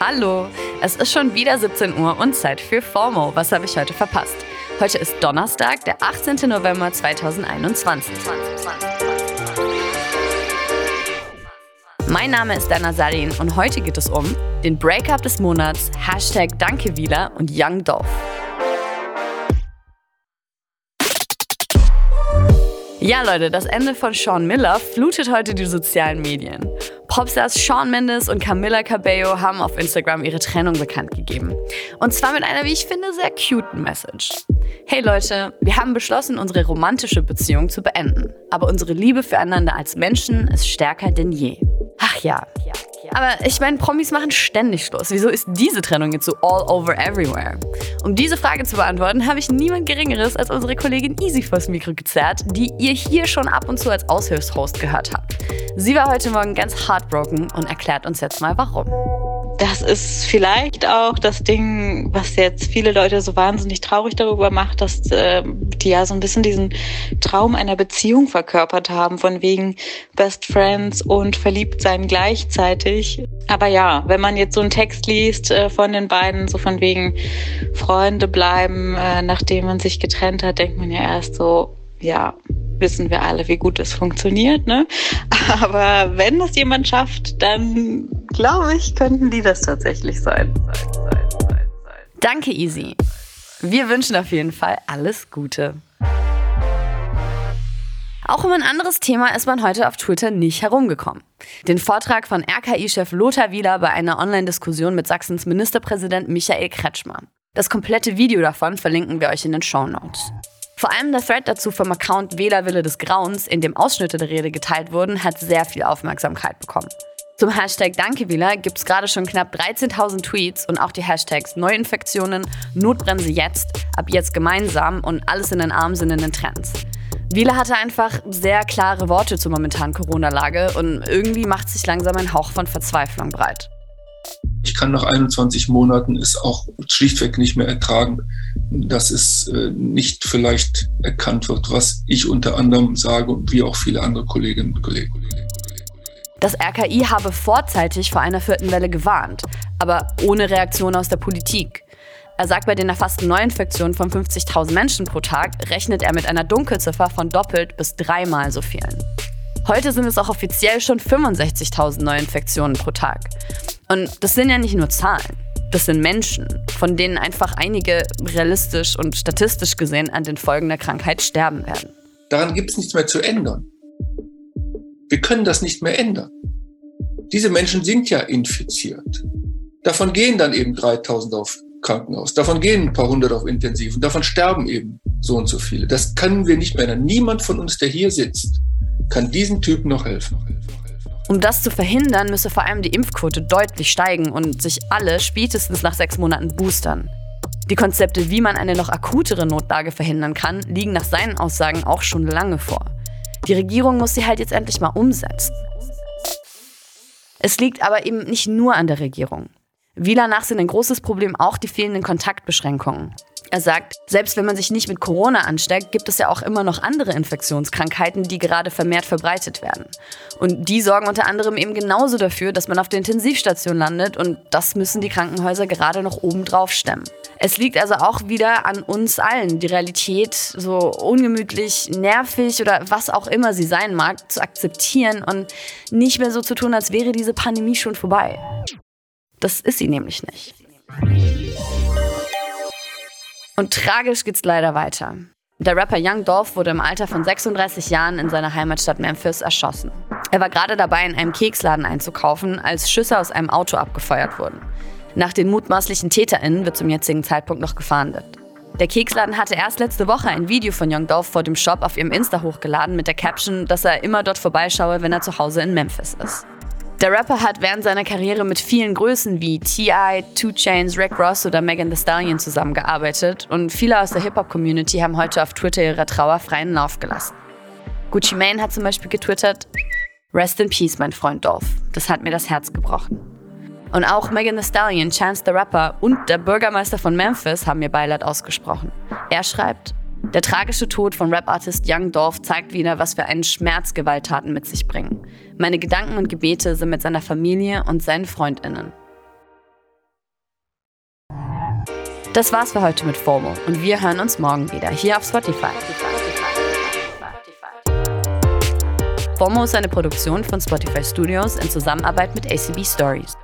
Hallo, es ist schon wieder 17 Uhr und Zeit für FOMO. Was habe ich heute verpasst? Heute ist Donnerstag, der 18. November 2021. Mein Name ist Dana Sarin und heute geht es um den Breakup des Monats, Hashtag Dankewieler und Young Dolph. Ja, Leute, das Ende von Sean Miller flutet heute die sozialen Medien. Popstars Sean Mendes und Camilla Cabello haben auf Instagram ihre Trennung bekannt gegeben. Und zwar mit einer, wie ich finde, sehr cuten Message. Hey Leute, wir haben beschlossen, unsere romantische Beziehung zu beenden. Aber unsere Liebe füreinander als Menschen ist stärker denn je. Ach ja. Aber ich meine, Promis machen ständig Schluss. Wieso ist diese Trennung jetzt so all over everywhere? Um diese Frage zu beantworten, habe ich niemand Geringeres als unsere Kollegin Easy vors Mikro gezerrt, die ihr hier schon ab und zu als Aushilfshost gehört habt. Sie war heute Morgen ganz heartbroken und erklärt uns jetzt mal warum das ist vielleicht auch das Ding, was jetzt viele Leute so wahnsinnig traurig darüber macht, dass äh, die ja so ein bisschen diesen Traum einer Beziehung verkörpert haben, von wegen Best Friends und verliebt sein gleichzeitig. Aber ja, wenn man jetzt so einen Text liest äh, von den beiden, so von wegen Freunde bleiben, äh, nachdem man sich getrennt hat, denkt man ja erst so, ja, wissen wir alle, wie gut es funktioniert. Ne? Aber wenn das jemand schafft, dann glaube ich, könnten die das tatsächlich sein. Danke, Easy. Wir wünschen auf jeden Fall alles Gute. Auch um ein anderes Thema ist man heute auf Twitter nicht herumgekommen. Den Vortrag von RKI-Chef Lothar Wieler bei einer Online-Diskussion mit Sachsens Ministerpräsident Michael Kretschmer. Das komplette Video davon verlinken wir euch in den Show Notes. Vor allem der Thread dazu vom Account Wählerwille des Grauens, in dem Ausschnitte der Rede geteilt wurden, hat sehr viel Aufmerksamkeit bekommen. Zum Hashtag Dankewieler gibt es gerade schon knapp 13.000 Tweets und auch die Hashtags Neuinfektionen, Notbremse jetzt, ab jetzt gemeinsam und alles in den Arm sind in den Trends. Wieler hatte einfach sehr klare Worte zur momentanen Corona-Lage und irgendwie macht sich langsam ein Hauch von Verzweiflung breit. Ich kann nach 21 Monaten es auch schlichtweg nicht mehr ertragen, dass es äh, nicht vielleicht erkannt wird, was ich unter anderem sage und wie auch viele andere Kolleginnen und Kollegen. Das RKI habe vorzeitig vor einer vierten Welle gewarnt, aber ohne Reaktion aus der Politik. Er sagt, bei den erfassten Neuinfektionen von 50.000 Menschen pro Tag rechnet er mit einer Dunkelziffer von doppelt bis dreimal so vielen. Heute sind es auch offiziell schon 65.000 Neuinfektionen pro Tag. Und das sind ja nicht nur Zahlen. Das sind Menschen, von denen einfach einige realistisch und statistisch gesehen an den Folgen der Krankheit sterben werden. Daran gibt es nichts mehr zu ändern. Wir können das nicht mehr ändern. Diese Menschen sind ja infiziert. Davon gehen dann eben 3000 auf Krankenhaus. Davon gehen ein paar hundert auf Intensiv und davon sterben eben so und so viele. Das können wir nicht mehr ändern. Niemand von uns, der hier sitzt, kann diesen Typen noch helfen. Um das zu verhindern, müsse vor allem die Impfquote deutlich steigen und sich alle spätestens nach sechs Monaten boostern. Die Konzepte, wie man eine noch akutere Notlage verhindern kann, liegen nach seinen Aussagen auch schon lange vor. Die Regierung muss sie halt jetzt endlich mal umsetzen. Es liegt aber eben nicht nur an der Regierung. Wieler nach sind ein großes Problem auch die fehlenden Kontaktbeschränkungen. Er sagt, selbst wenn man sich nicht mit Corona ansteckt, gibt es ja auch immer noch andere Infektionskrankheiten, die gerade vermehrt verbreitet werden. Und die sorgen unter anderem eben genauso dafür, dass man auf der Intensivstation landet und das müssen die Krankenhäuser gerade noch obendrauf stemmen. Es liegt also auch wieder an uns allen, die Realität so ungemütlich, nervig oder was auch immer sie sein mag, zu akzeptieren und nicht mehr so zu tun, als wäre diese Pandemie schon vorbei. Das ist sie nämlich nicht. Und tragisch geht's leider weiter. Der Rapper Young Dolph wurde im Alter von 36 Jahren in seiner Heimatstadt Memphis erschossen. Er war gerade dabei, in einem Keksladen einzukaufen, als Schüsse aus einem Auto abgefeuert wurden. Nach den mutmaßlichen TäterInnen wird zum jetzigen Zeitpunkt noch gefahndet. Der Keksladen hatte erst letzte Woche ein Video von Young Dolph vor dem Shop auf ihrem Insta hochgeladen mit der Caption, dass er immer dort vorbeischaue, wenn er zu Hause in Memphis ist. Der Rapper hat während seiner Karriere mit vielen Größen wie T.I., Two Chains, Rick Ross oder Megan Thee Stallion zusammengearbeitet und viele aus der Hip-Hop-Community haben heute auf Twitter ihrer Trauer freien Lauf gelassen. Gucci Mane hat zum Beispiel getwittert, Rest in Peace, mein Freund Dolph. Das hat mir das Herz gebrochen. Und auch Megan Thee Stallion, Chance the Rapper und der Bürgermeister von Memphis haben mir Beileid ausgesprochen. Er schreibt, der tragische Tod von Rap-Artist Young Dolph zeigt wieder, was für einen Schmerz Gewalttaten mit sich bringen. Meine Gedanken und Gebete sind mit seiner Familie und seinen FreundInnen. Das war's für heute mit FOMO und wir hören uns morgen wieder hier auf Spotify. FOMO ist eine Produktion von Spotify Studios in Zusammenarbeit mit ACB Stories.